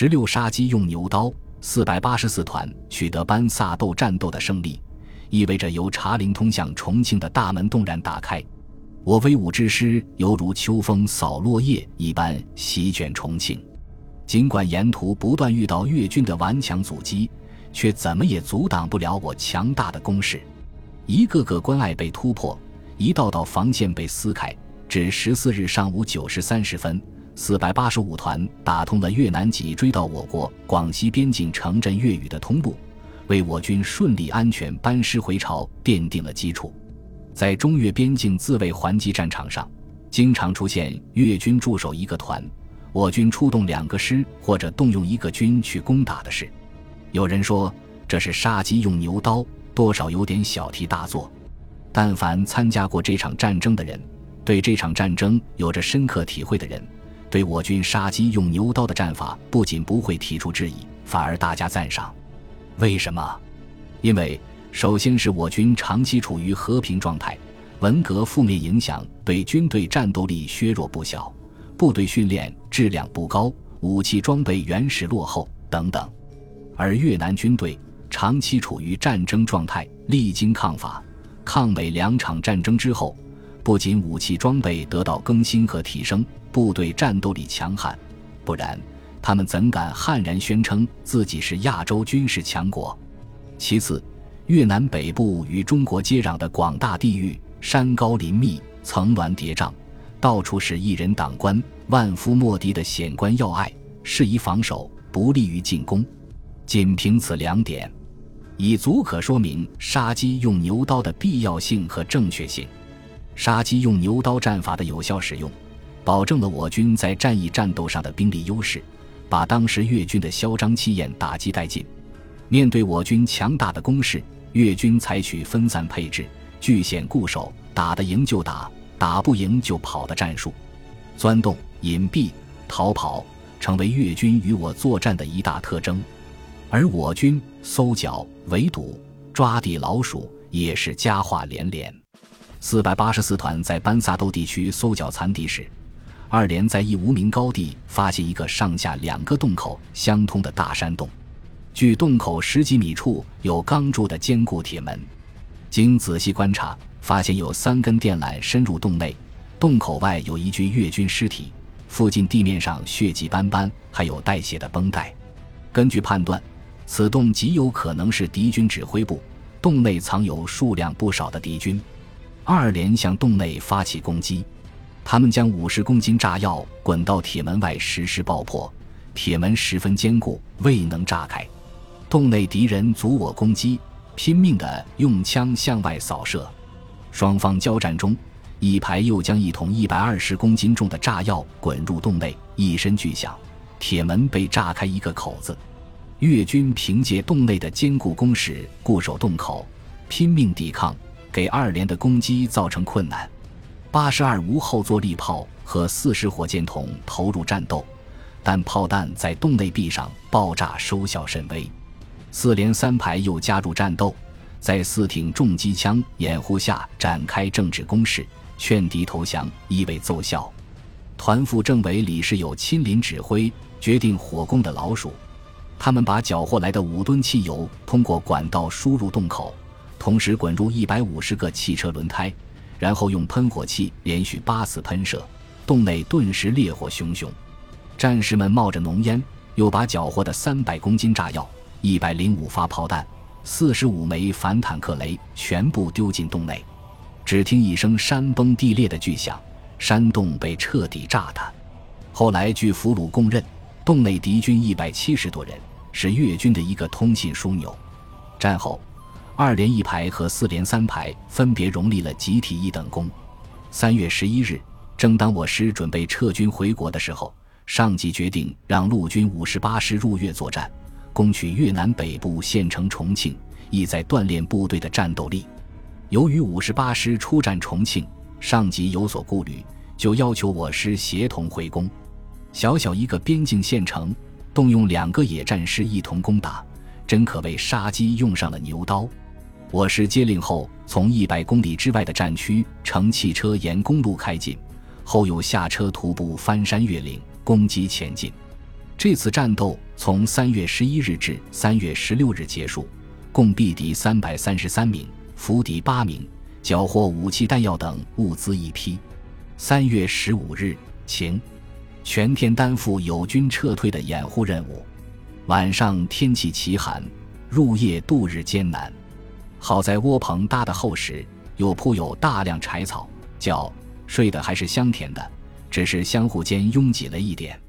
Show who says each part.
Speaker 1: 十六杀鸡用牛刀，四百八十四团取得班萨斗战斗的胜利，意味着由茶陵通向重庆的大门洞然打开。我威武之师犹如秋风扫落叶一般席卷重庆。尽管沿途不断遇到越军的顽强阻击，却怎么也阻挡不了我强大的攻势。一个个关隘被突破，一道道防线被撕开。至十四日上午九时三十分，四百八十五团打通了越南脊椎到我国广西边境城镇粤语的通路，为我军顺利安全班师回朝奠定了基础。在中越边境自卫还击战场上，经常出现越军驻守一个团，我军出动两个师或者动用一个军去攻打的事。有人说这是杀鸡用牛刀，多少有点小题大做。但凡参加过这场战争的人，对这场战争有着深刻体会的人，对我军杀鸡用牛刀的战法不仅不会提出质疑，反而大加赞赏。为什么？因为首先是我军长期处于和平状态，文革负面影响对军队战斗力削弱不小，部队训练质量不高，武器装备原始落后等等。而越南军队长期处于战争状态，历经抗法、抗美两场战争之后。不仅武器装备得到更新和提升，部队战斗力强悍，不然他们怎敢悍然宣称自己是亚洲军事强国？其次，越南北部与中国接壤的广大地域，山高林密，层峦叠嶂，到处是一人挡关、万夫莫敌的险关要隘，适宜防守，不利于进攻。仅凭此两点，已足可说明杀鸡用牛刀的必要性和正确性。杀鸡用牛刀战法的有效使用，保证了我军在战役战斗上的兵力优势，把当时越军的嚣张气焰打击殆尽。面对我军强大的攻势，越军采取分散配置、据险固守、打得赢就打、打不赢就跑的战术，钻洞、隐蔽、逃跑成为越军与我作战的一大特征，而我军搜剿、围堵、抓地老鼠也是佳话连连。四百八十四团在班萨豆地区搜剿残敌时，二连在一无名高地发现一个上下两个洞口相通的大山洞，距洞口十几米处有钢铸的坚固铁门。经仔细观察，发现有三根电缆深入洞内，洞口外有一具越军尸体，附近地面上血迹斑斑，还有带血的绷带。根据判断，此洞极有可能是敌军指挥部，洞内藏有数量不少的敌军。二连向洞内发起攻击，他们将五十公斤炸药滚到铁门外实施爆破，铁门十分坚固，未能炸开。洞内敌人阻我攻击，拼命地用枪向外扫射。双方交战中，一排又将一桶一百二十公斤重的炸药滚入洞内，一声巨响，铁门被炸开一个口子。越军凭借洞内的坚固工事固守洞口，拼命抵抗。给二连的攻击造成困难，八十二无后坐力炮和四十火箭筒投入战斗，但炮弹在洞内壁上爆炸，收效甚微。四连三排又加入战斗，在四挺重机枪掩护下展开政治攻势，劝敌投降，亦未奏效。团副政委李世友亲临指挥，决定火攻的老鼠。他们把缴获来的五吨汽油通过管道输入洞口。同时滚入一百五十个汽车轮胎，然后用喷火器连续八次喷射，洞内顿时烈火熊熊。战士们冒着浓烟，又把缴获的三百公斤炸药、一百零五发炮弹、四十五枚反坦克雷全部丢进洞内。只听一声山崩地裂的巨响，山洞被彻底炸塌。后来据俘虏供认，洞内敌军一百七十多人，是越军的一个通信枢纽。战后。二连一排和四连三排分别荣立了集体一等功。三月十一日，正当我师准备撤军回国的时候，上级决定让陆军五十八师入越作战，攻取越南北部县城重庆，意在锻炼部队的战斗力。由于五十八师出战重庆，上级有所顾虑，就要求我师协同回攻。小小一个边境县城，动用两个野战师一同攻打，真可谓杀鸡用上了牛刀。我师接令后，从一百公里之外的战区乘汽车沿公路开进，后又下车徒步翻山越岭攻击前进。这次战斗从三月十一日至三月十六日结束，共毙敌三百三十三名，俘敌八名，缴获武器弹药等物资一批。三月十五日晴，全天担负友军撤退的掩护任务。晚上天气奇寒，入夜度日艰难。好在窝棚搭得厚实，又铺有大量柴草，觉睡得还是香甜的，只是相互间拥挤了一点。